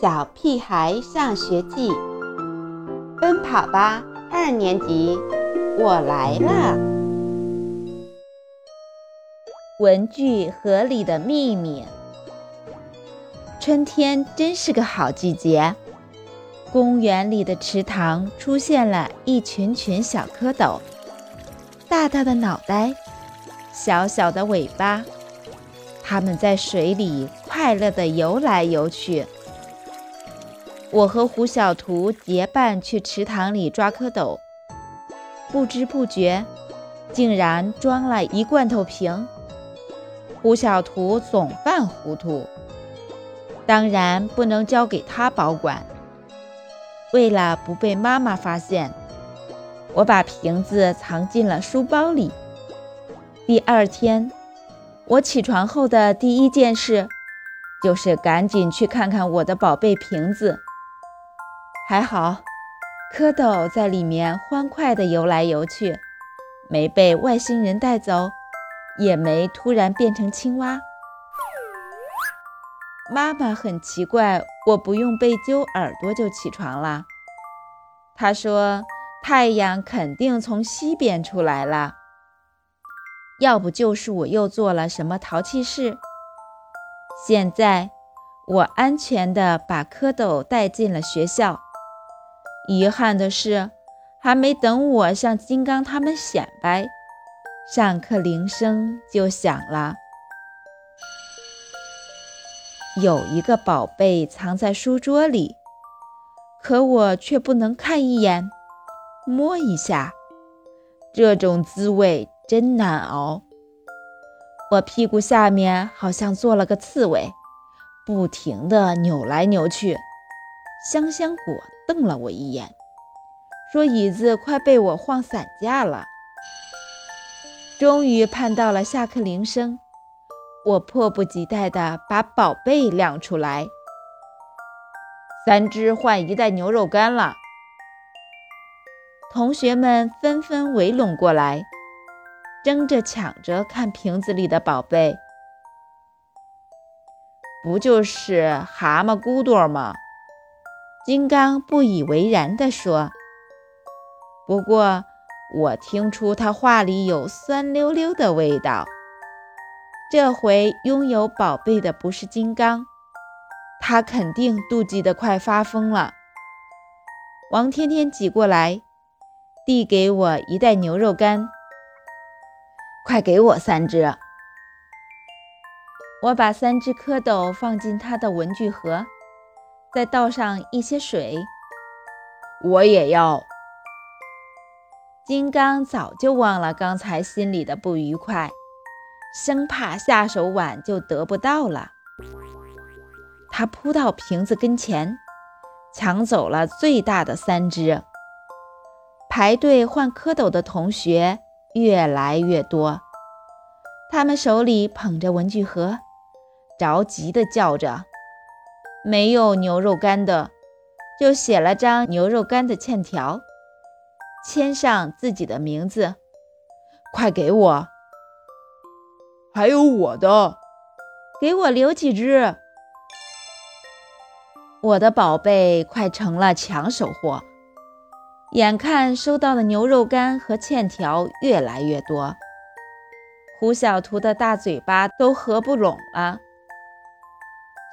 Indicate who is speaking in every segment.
Speaker 1: 小屁孩上学记，奔跑吧二年级，我来了。
Speaker 2: 文具盒里的秘密。春天真是个好季节，公园里的池塘出现了一群群小蝌蚪，大大的脑袋，小小的尾巴，它们在水里快乐地游来游去。我和胡小图结伴去池塘里抓蝌蚪，不知不觉，竟然装了一罐头瓶。胡小图总犯糊涂，当然不能交给他保管。为了不被妈妈发现，我把瓶子藏进了书包里。第二天，我起床后的第一件事，就是赶紧去看看我的宝贝瓶子。还好，蝌蚪在里面欢快地游来游去，没被外星人带走，也没突然变成青蛙。妈妈很奇怪，我不用被揪耳朵就起床了。她说太阳肯定从西边出来了，要不就是我又做了什么淘气事。现在我安全地把蝌蚪带进了学校。遗憾的是，还没等我向金刚他们显摆，上课铃声就响了。有一个宝贝藏在书桌里，可我却不能看一眼、摸一下，这种滋味真难熬。我屁股下面好像做了个刺猬，不停地扭来扭去。香香果瞪了我一眼，说：“椅子快被我晃散架了。”终于盼到了下课铃声，我迫不及待地把宝贝亮出来。三只换一袋牛肉干了，同学们纷纷围拢过来，争着抢着看瓶子里的宝贝。不就是蛤蟆骨朵吗？金刚不以为然地说：“不过，我听出他话里有酸溜溜的味道。这回拥有宝贝的不是金刚，他肯定妒忌得快发疯了。”王天天挤过来，递给我一袋牛肉干，“快给我三只！”我把三只蝌蚪放进他的文具盒。再倒上一些水，我也要。金刚早就忘了刚才心里的不愉快，生怕下手晚就得不到了。他扑到瓶子跟前，抢走了最大的三只。排队换蝌蚪的同学越来越多，他们手里捧着文具盒，着急地叫着。没有牛肉干的，就写了张牛肉干的欠条，签上自己的名字。快给我！
Speaker 3: 还有我的，
Speaker 2: 给我留几只。我的宝贝快成了抢手货，眼看收到的牛肉干和欠条越来越多，胡小图的大嘴巴都合不拢了。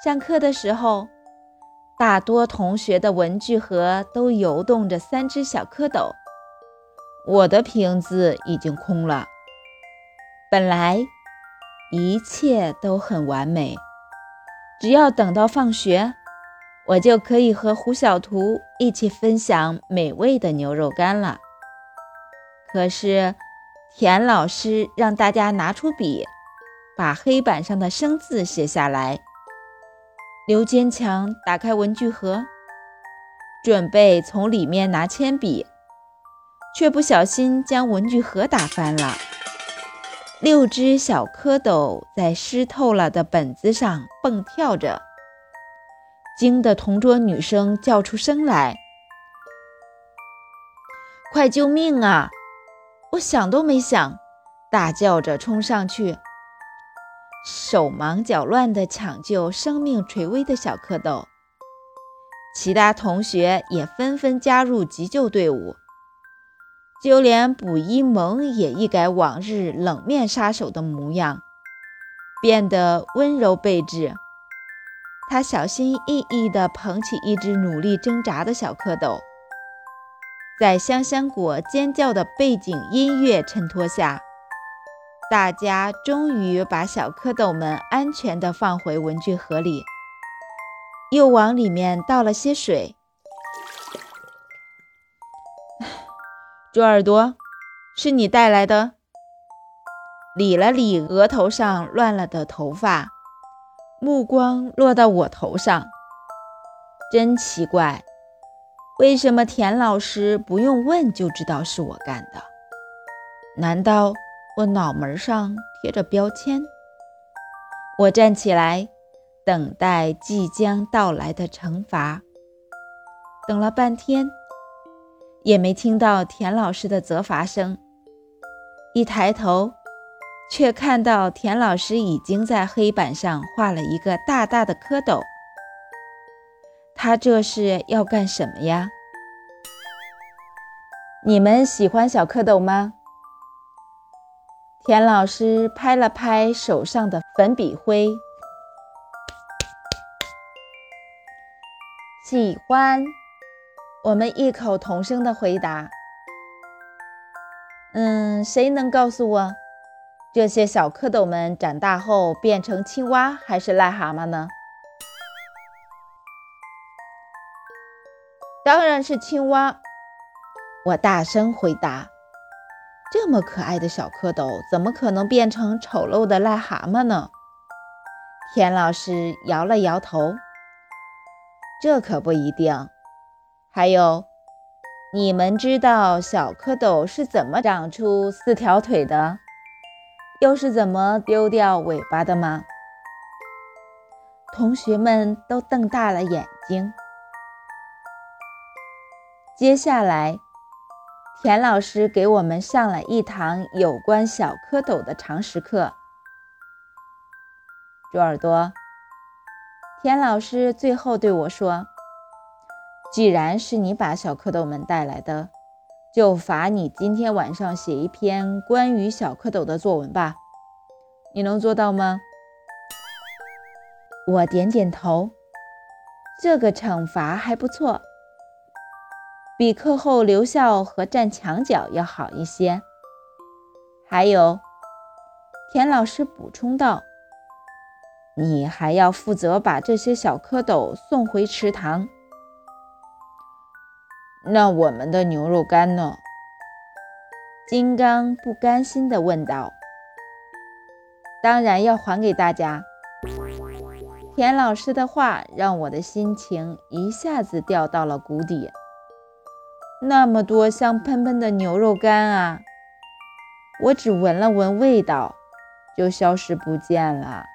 Speaker 2: 上课的时候，大多同学的文具盒都游动着三只小蝌蚪，我的瓶子已经空了。本来一切都很完美，只要等到放学，我就可以和胡小图一起分享美味的牛肉干了。可是，田老师让大家拿出笔，把黑板上的生字写下来。刘坚强打开文具盒，准备从里面拿铅笔，却不小心将文具盒打翻了。六只小蝌蚪在湿透了的本子上蹦跳着，惊得同桌女生叫出声来：“快救命啊！”我想都没想，大叫着冲上去。手忙脚乱地抢救生命垂危的小蝌蚪，其他同学也纷纷加入急救队伍，就连卜一萌也一改往日冷面杀手的模样，变得温柔备至。他小心翼翼地捧起一只努力挣扎的小蝌蚪，在香香果尖叫的背景音乐衬托下。大家终于把小蝌蚪们安全地放回文具盒里，又往里面倒了些水。猪耳朵，是你带来的？理了理额头上乱了的头发，目光落到我头上。真奇怪，为什么田老师不用问就知道是我干的？难道？我脑门上贴着标签，我站起来，等待即将到来的惩罚。等了半天，也没听到田老师的责罚声。一抬头，却看到田老师已经在黑板上画了一个大大的蝌蚪。他这是要干什么呀？你们喜欢小蝌蚪吗？田老师拍了拍手上的粉笔灰，喜欢。我们异口同声的回答。嗯，谁能告诉我，这些小蝌蚪们长大后变成青蛙还是癞蛤蟆呢？当然是青蛙。我大声回答。这么可爱的小蝌蚪，怎么可能变成丑陋的癞蛤蟆呢？田老师摇了摇头：“这可不一定。还有，你们知道小蝌蚪是怎么长出四条腿的，又是怎么丢掉尾巴的吗？”同学们都瞪大了眼睛。接下来。田老师给我们上了一堂有关小蝌蚪的常识课。猪耳朵，田老师最后对我说：“既然是你把小蝌蚪们带来的，就罚你今天晚上写一篇关于小蝌蚪的作文吧。你能做到吗？”我点点头，这个惩罚还不错。比课后留校和站墙角要好一些。还有，田老师补充道：“你还要负责把这些小蝌蚪送回池塘。”那我们的牛肉干呢？金刚不甘心地问道。“当然要还给大家。”田老师的话让我的心情一下子掉到了谷底。那么多香喷喷的牛肉干啊！我只闻了闻味道，就消失不见了。